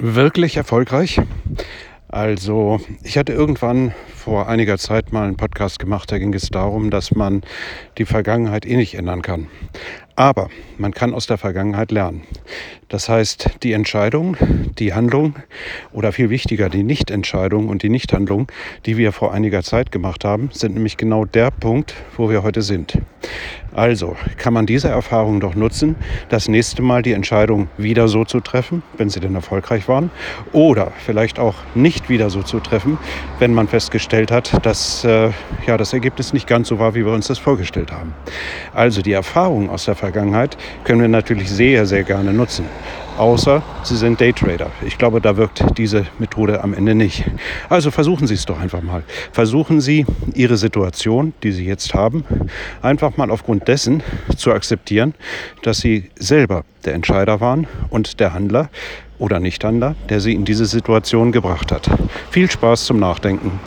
Wirklich erfolgreich? Also, ich hatte irgendwann vor einiger Zeit mal einen Podcast gemacht, da ging es darum, dass man die Vergangenheit eh nicht ändern kann. Aber man kann aus der Vergangenheit lernen. Das heißt, die Entscheidung, die Handlung oder viel wichtiger die Nichtentscheidung und die Nichthandlung, die wir vor einiger Zeit gemacht haben, sind nämlich genau der Punkt, wo wir heute sind. Also kann man diese Erfahrung doch nutzen, das nächste Mal die Entscheidung wieder so zu treffen, wenn sie denn erfolgreich waren, oder vielleicht auch nicht wieder so zu treffen, wenn man festgestellt hat, dass äh, ja, das Ergebnis nicht ganz so war, wie wir uns das vorgestellt haben. Also die Erfahrung aus der Vergangenheit können wir natürlich sehr, sehr gerne nutzen außer Sie sind Daytrader. Ich glaube, da wirkt diese Methode am Ende nicht. Also versuchen Sie es doch einfach mal. Versuchen Sie Ihre Situation, die Sie jetzt haben, einfach mal aufgrund dessen zu akzeptieren, dass Sie selber der Entscheider waren und der Handler oder Nichthandler, der Sie in diese Situation gebracht hat. Viel Spaß zum Nachdenken.